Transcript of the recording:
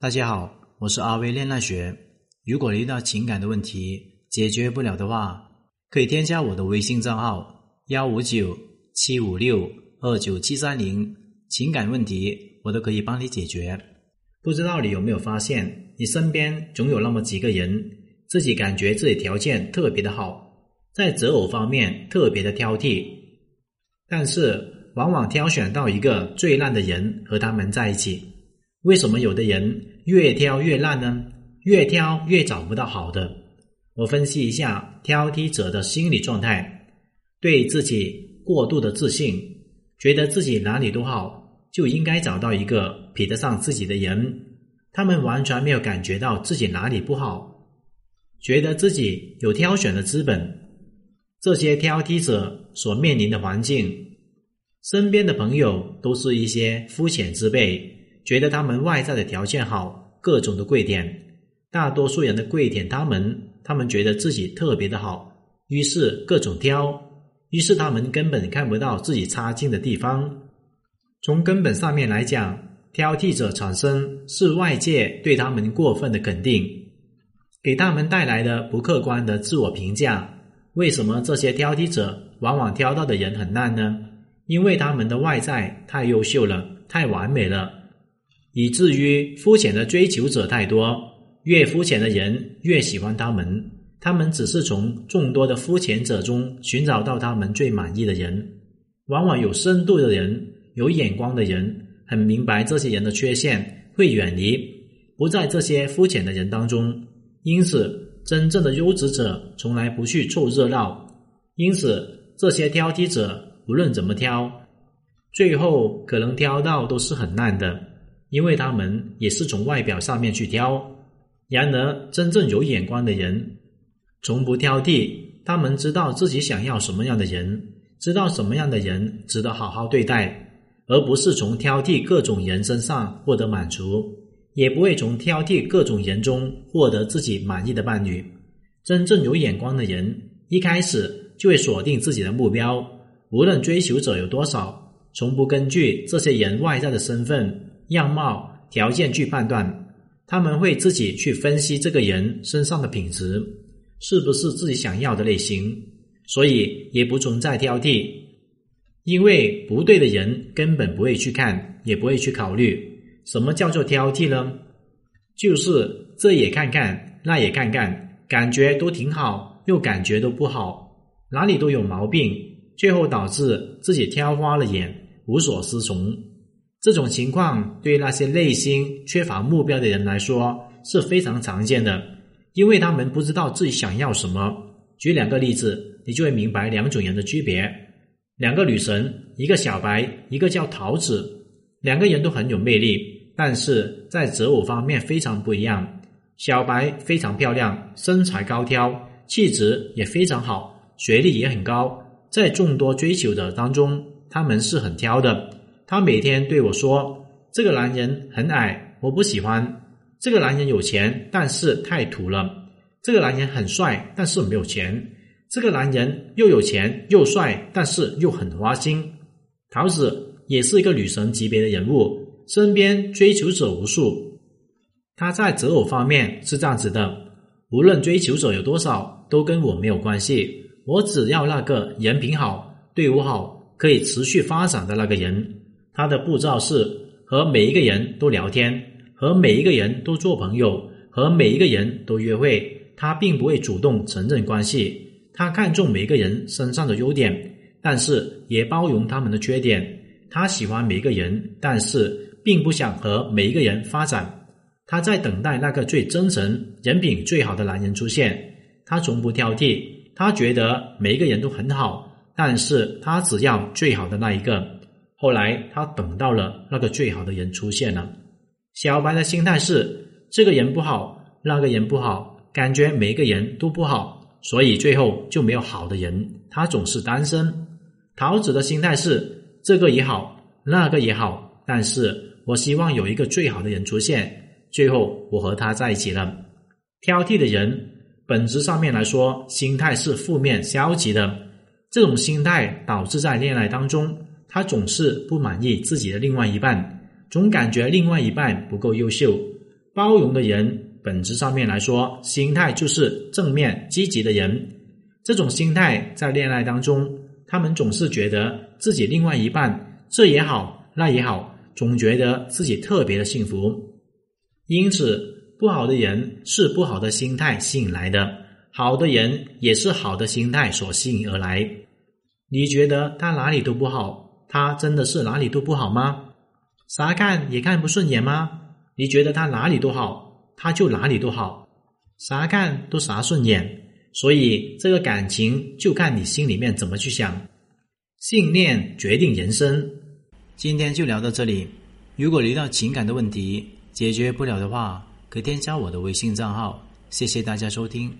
大家好，我是阿威恋爱学。如果你遇到情感的问题解决不了的话，可以添加我的微信账号幺五九七五六二九七三零。情感问题我都可以帮你解决。不知道你有没有发现，你身边总有那么几个人，自己感觉自己条件特别的好，在择偶方面特别的挑剔，但是往往挑选到一个最烂的人和他们在一起。为什么有的人越挑越烂呢？越挑越找不到好的。我分析一下挑剔者的心理状态：对自己过度的自信，觉得自己哪里都好，就应该找到一个比得上自己的人。他们完全没有感觉到自己哪里不好，觉得自己有挑选的资本。这些挑剔者所面临的环境，身边的朋友都是一些肤浅之辈。觉得他们外在的条件好，各种的跪舔，大多数人的跪舔他们，他们觉得自己特别的好，于是各种挑，于是他们根本看不到自己差劲的地方。从根本上面来讲，挑剔者产生是外界对他们过分的肯定，给他们带来的不客观的自我评价。为什么这些挑剔者往往挑到的人很烂呢？因为他们的外在太优秀了，太完美了。以至于肤浅的追求者太多，越肤浅的人越喜欢他们。他们只是从众多的肤浅者中寻找到他们最满意的人。往往有深度的人、有眼光的人，很明白这些人的缺陷，会远离，不在这些肤浅的人当中。因此，真正的优质者从来不去凑热闹。因此，这些挑剔者无论怎么挑，最后可能挑到都是很烂的。因为他们也是从外表上面去挑，然而真正有眼光的人从不挑剔，他们知道自己想要什么样的人，知道什么样的人值得好好对待，而不是从挑剔各种人身上获得满足，也不会从挑剔各种人中获得自己满意的伴侣。真正有眼光的人一开始就会锁定自己的目标，无论追求者有多少，从不根据这些人外在的身份。样貌条件去判断，他们会自己去分析这个人身上的品质是不是自己想要的类型，所以也不存在挑剔，因为不对的人根本不会去看，也不会去考虑。什么叫做挑剔呢？就是这也看看，那也看看，感觉都挺好，又感觉都不好，哪里都有毛病，最后导致自己挑花了眼，无所适从。这种情况对那些内心缺乏目标的人来说是非常常见的，因为他们不知道自己想要什么。举两个例子，你就会明白两种人的区别。两个女神，一个小白，一个叫桃子，两个人都很有魅力，但是在择偶方面非常不一样。小白非常漂亮，身材高挑，气质也非常好，学历也很高，在众多追求者当中，他们是很挑的。他每天对我说：“这个男人很矮，我不喜欢。这个男人有钱，但是太土了。这个男人很帅，但是没有钱。这个男人又有钱又帅，但是又很花心。”桃子也是一个女神级别的人物，身边追求者无数。她在择偶方面是这样子的：无论追求者有多少，都跟我没有关系。我只要那个人品好、对我好、可以持续发展的那个人。他的步骤是和每一个人都聊天，和每一个人都做朋友，和每一个人都约会。他并不会主动承认关系，他看重每个人身上的优点，但是也包容他们的缺点。他喜欢每一个人，但是并不想和每一个人发展。他在等待那个最真诚、人品最好的男人出现。他从不挑剔，他觉得每一个人都很好，但是他只要最好的那一个。后来，他等到了那个最好的人出现了。小白的心态是：这个人不好，那个人不好，感觉每个人都不好，所以最后就没有好的人。他总是单身。桃子的心态是：这个也好，那个也好，但是我希望有一个最好的人出现，最后我和他在一起了。挑剔的人，本质上面来说，心态是负面消极的。这种心态导致在恋爱当中。他总是不满意自己的另外一半，总感觉另外一半不够优秀，包容的人，本质上面来说，心态就是正面积极的人。这种心态在恋爱当中，他们总是觉得自己另外一半这也好那也好，总觉得自己特别的幸福。因此，不好的人是不好的心态吸引来的，好的人也是好的心态所吸引而来。你觉得他哪里都不好，他真的是哪里都不好吗？啥看也看不顺眼吗？你觉得他哪里都好，他就哪里都好，啥看都啥顺眼。所以这个感情就看你心里面怎么去想。信念决定人生。今天就聊到这里。如果遇到情感的问题解决不了的话，可添加我的微信账号。谢谢大家收听。